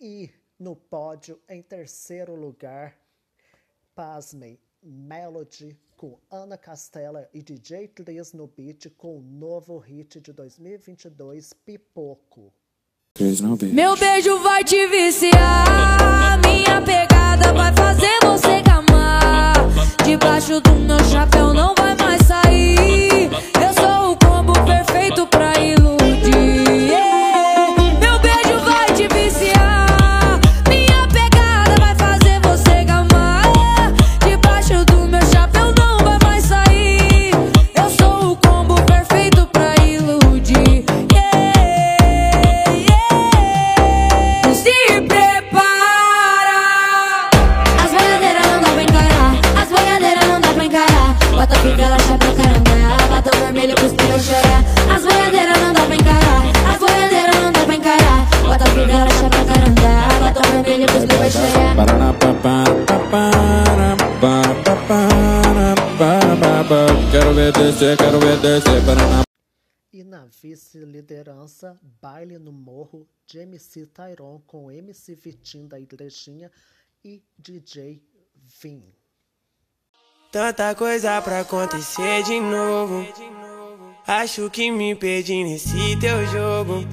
E no pódio, em terceiro lugar, Pasmem, Melody com Ana Castela e DJ Clis no beat com o novo hit de 2022, Pipoco. Meu beijo vai te viciar, minha pegada vai fazer você gamar. Debaixo do meu chapéu não vai mais sair. Eu sou o combo perfeito pra iludir. Vice-liderança, Baile no Morro de MC Tyron com MC Vitinho da Igrejinha e DJ Vim. Tanta coisa pra acontecer de novo. Acho que me perdi nesse teu jogo.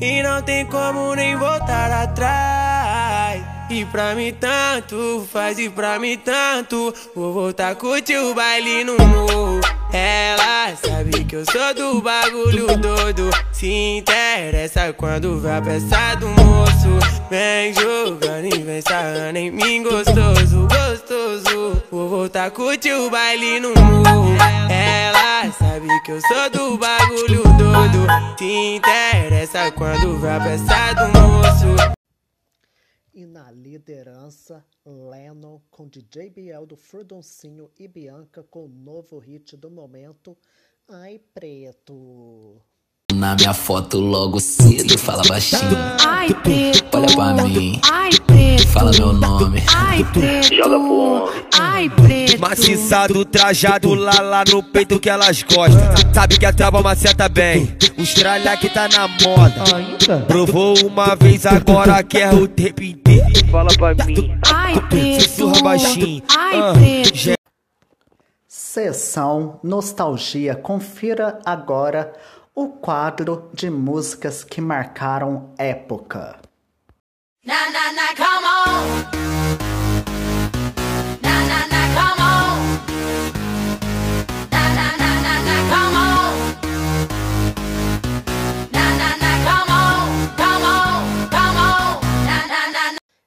E não tem como nem voltar atrás. E pra mim tanto faz, e pra mim tanto. Vou voltar a curtir o baile no morro. Ela sabe que eu sou do bagulho doido. Se interessa quando a peça do moço. Vem jogando e vem sarrando em mim gostoso, gostoso. Vou voltar a curtir o baile no morro. Ela sabe que eu sou do bagulho doido. Se interessa quando a peça do moço. E na liderança, Lennon com DJ Biel do Furdoncinho e Bianca com o novo hit do momento, Ai Preto. Na minha foto logo cedo, fala baixinho. Ai, preto. Olha pra mim, Ai, preto. fala meu nome. Ai, preto. Joga pro homem. Ai, preto. Maciçado, trajado lá lá no peito que elas gostam. Sabe que a trava maceta bem. Os tralha que tá na moda. Provou uma vez, agora quer o tempo inteiro. Fala pra mim. Ai, preto. Sussurra baixinho. Ai, Ah, preto. Sessão Nostalgia. Confira agora o quadro de músicas que marcaram época. Na na na, come on.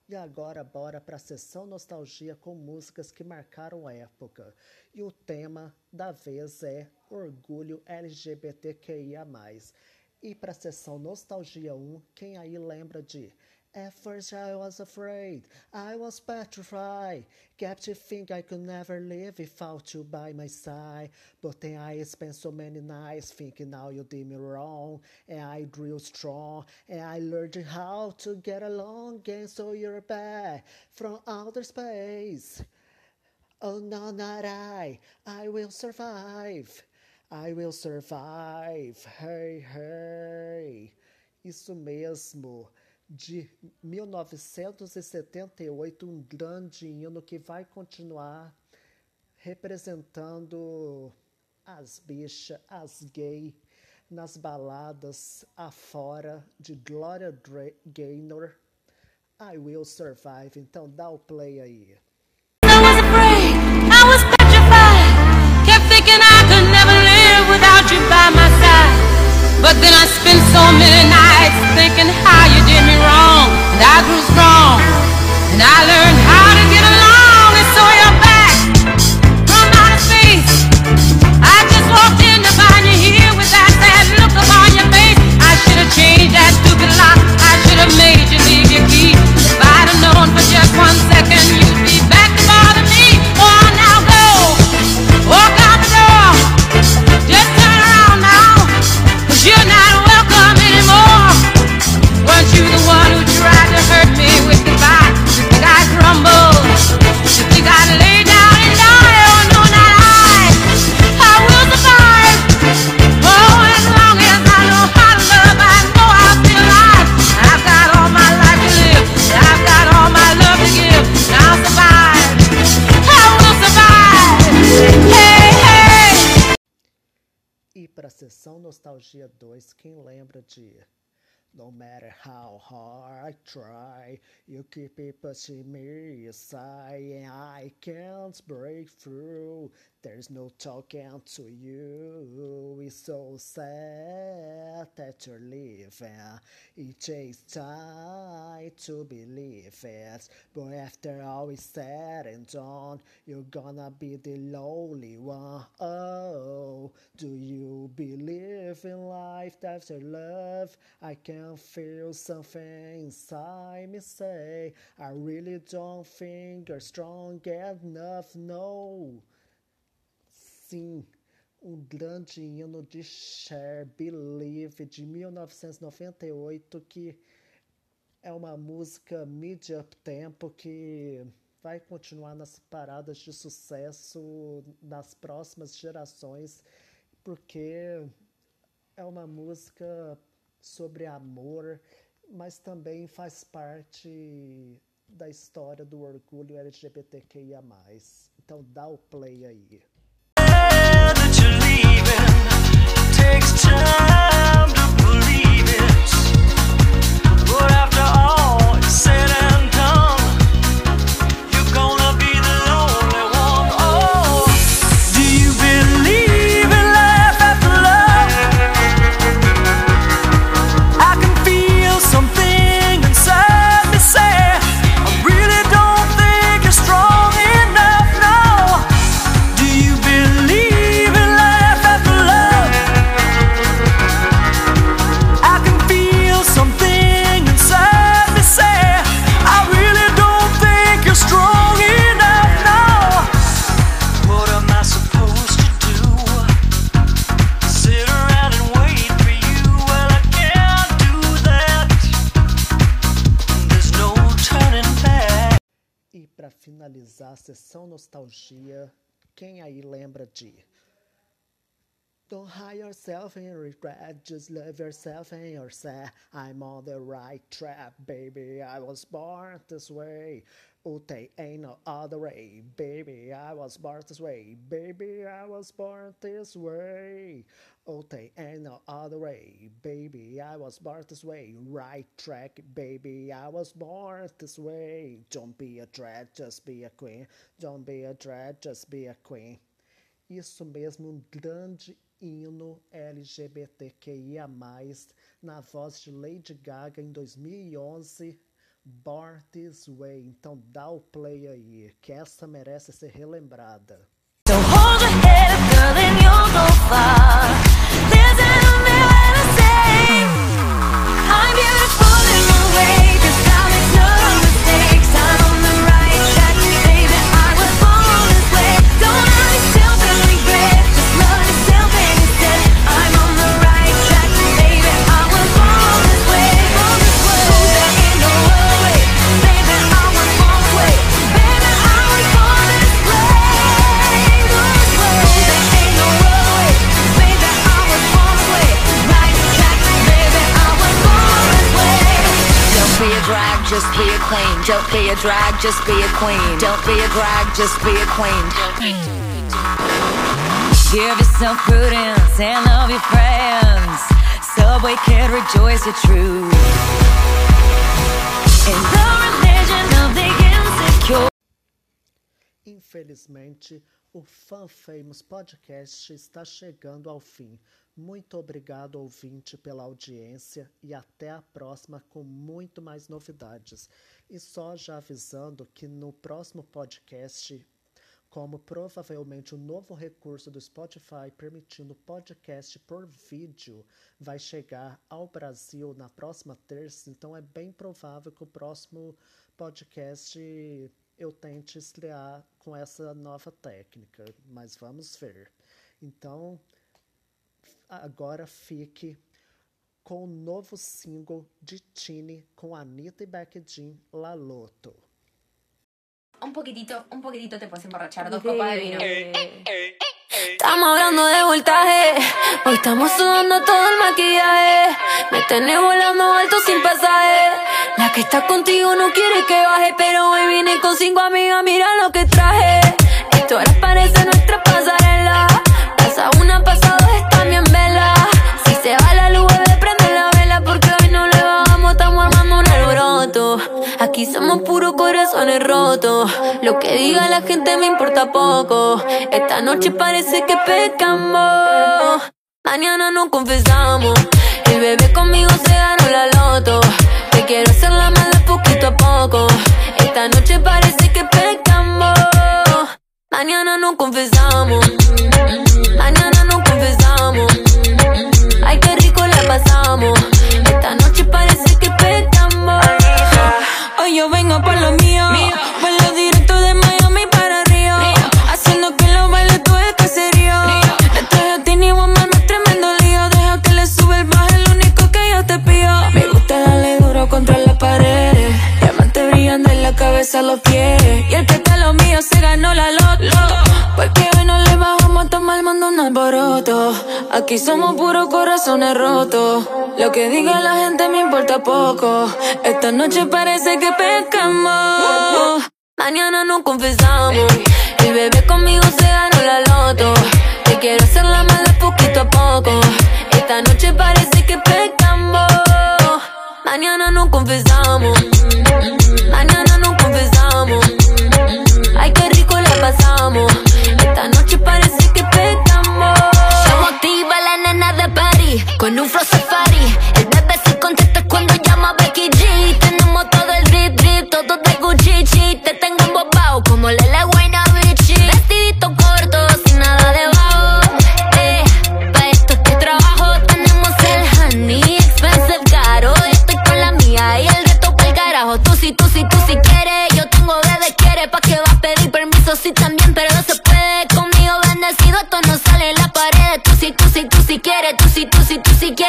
E agora bora pra sessão Nostalgia com músicas que marcaram época. E o tema da vez é Orgulho LGBTQIA+. E pra sessão Nostalgia 1, quem aí lembra de At first I was afraid, I was petrified, kept to think I could never live without you by my side. But then I spent so many nights thinking now you did me wrong, and I grew strong, and I learned how to get along again. So you're back from outer space. Oh no, not I. I will survive. I will survive. Hey, hey. Isso mesmo. De 1978, um grande hino que vai continuar representando as bichas, as gay, nas baladas afora de Gloria Gaynor. I will survive. Então dá o play aí. And I learned Nostalgia 2, quem lembra de No matter how hard I try, you keep pushing me aside, and I can't break through. There's no talking to you. It's so sad that you're leaving. It takes time to believe it, but after all is said and done, you're gonna be the lonely one. Oh, do you believe in life after love? I can feel something inside me say, I really don't think you're strong enough. No. Sim, um grande hino de Cher, Believe, de 1998, que é uma música mid-up tempo que vai continuar nas paradas de sucesso nas próximas gerações, porque é uma música sobre amor, mas também faz parte da história do orgulho LGBTQIA. Então dá o play aí. Takes time yourself in regret, just love yourself and yourself. I'm on the right track, baby. I was born this way. Oh, ain't no other way, baby. I was born this way, baby. I was born this way. Oh, ain't no other way, baby. I was born this way. Right track, baby. I was born this way. Don't be a dread, just be a queen. Don't be a dread, just be a queen. Isso mesmo, um grande hino LGBTQIA+, na voz de Lady Gaga em 2011, Born This Way. Então dá o play aí, que essa merece ser relembrada. Just be a queen. Don't be a drag, just be a queen. Don't be a drag, just be a queen. Give yourself prudence and love your friends. Subway kid, rejoice your truth. In the religion of the insecure. Infelizmente, o Fan Famous Podcast está chegando ao fim. Muito obrigado, ouvinte, pela audiência e até a próxima com muito mais novidades. E só já avisando que no próximo podcast, como provavelmente o novo recurso do Spotify permitindo podcast por vídeo vai chegar ao Brasil na próxima terça, então é bem provável que o próximo podcast eu tente estrear com essa nova técnica, mas vamos ver. Então, agora fique com o novo single de Tini com Anitta e Becky Jean, La Loto. Un poquitito, un poquitito te puedes emborrachar, dos copas de vino. Estamos hablando de voltaje. Hoy estamos sudando todo el maquillaje. Me tenés volando alto sin pasaje. La que está contigo no quiere que baje. Pero hoy vine con cinco amigas, mira lo que traje. Esto ahora parece nuestra pasarela. Pasa una, pasa Si se va la luz, prende la vela. Porque hoy no le bajamos, estamos armando un alboroto. Aquí somos puros corazones rotos. Lo que diga la gente me importa poco. Esta noche parece que pecamos. Mañana nos confesamos. El bebé conmigo se ganó la loto. Te quiero hacer la mala poquito a poco. Esta noche parece que pecamos. Mañana nos confesamos. Mañana Esta noche parece que pecamos. Hoy yo vengo por lo mío. Vuelo directo de Miami para Río. Haciendo que los bailes todo es caserío. Traje a no es tremendo lío. Deja que le sube el bajo, es lo único que yo te pido. Me gusta darle duro contra la pared. Diamante brillando en la cabeza, los pies. Y el que se ganó la loto. Alboroto. Aquí somos puros corazones rotos. Lo que diga la gente me importa poco. Esta noche parece que pescamos. Mañana nos confesamos. El bebé conmigo se ganó la loto. Te quiero hacer la mala poquito a poco. Esta noche parece que pescamos. Mañana nos confesamos. Mañana Con un flow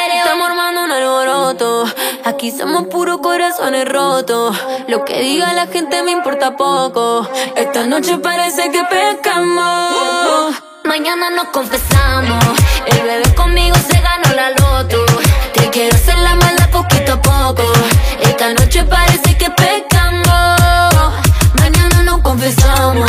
Estamos armando un alboroto. Aquí somos puros corazones rotos. Lo que diga la gente me importa poco. Esta noche parece que pescamos. Mañana nos confesamos. El bebé conmigo se ganó la loto. Te quiero hacer la mala poquito a poco. Esta noche parece que pescamos. Mañana nos confesamos.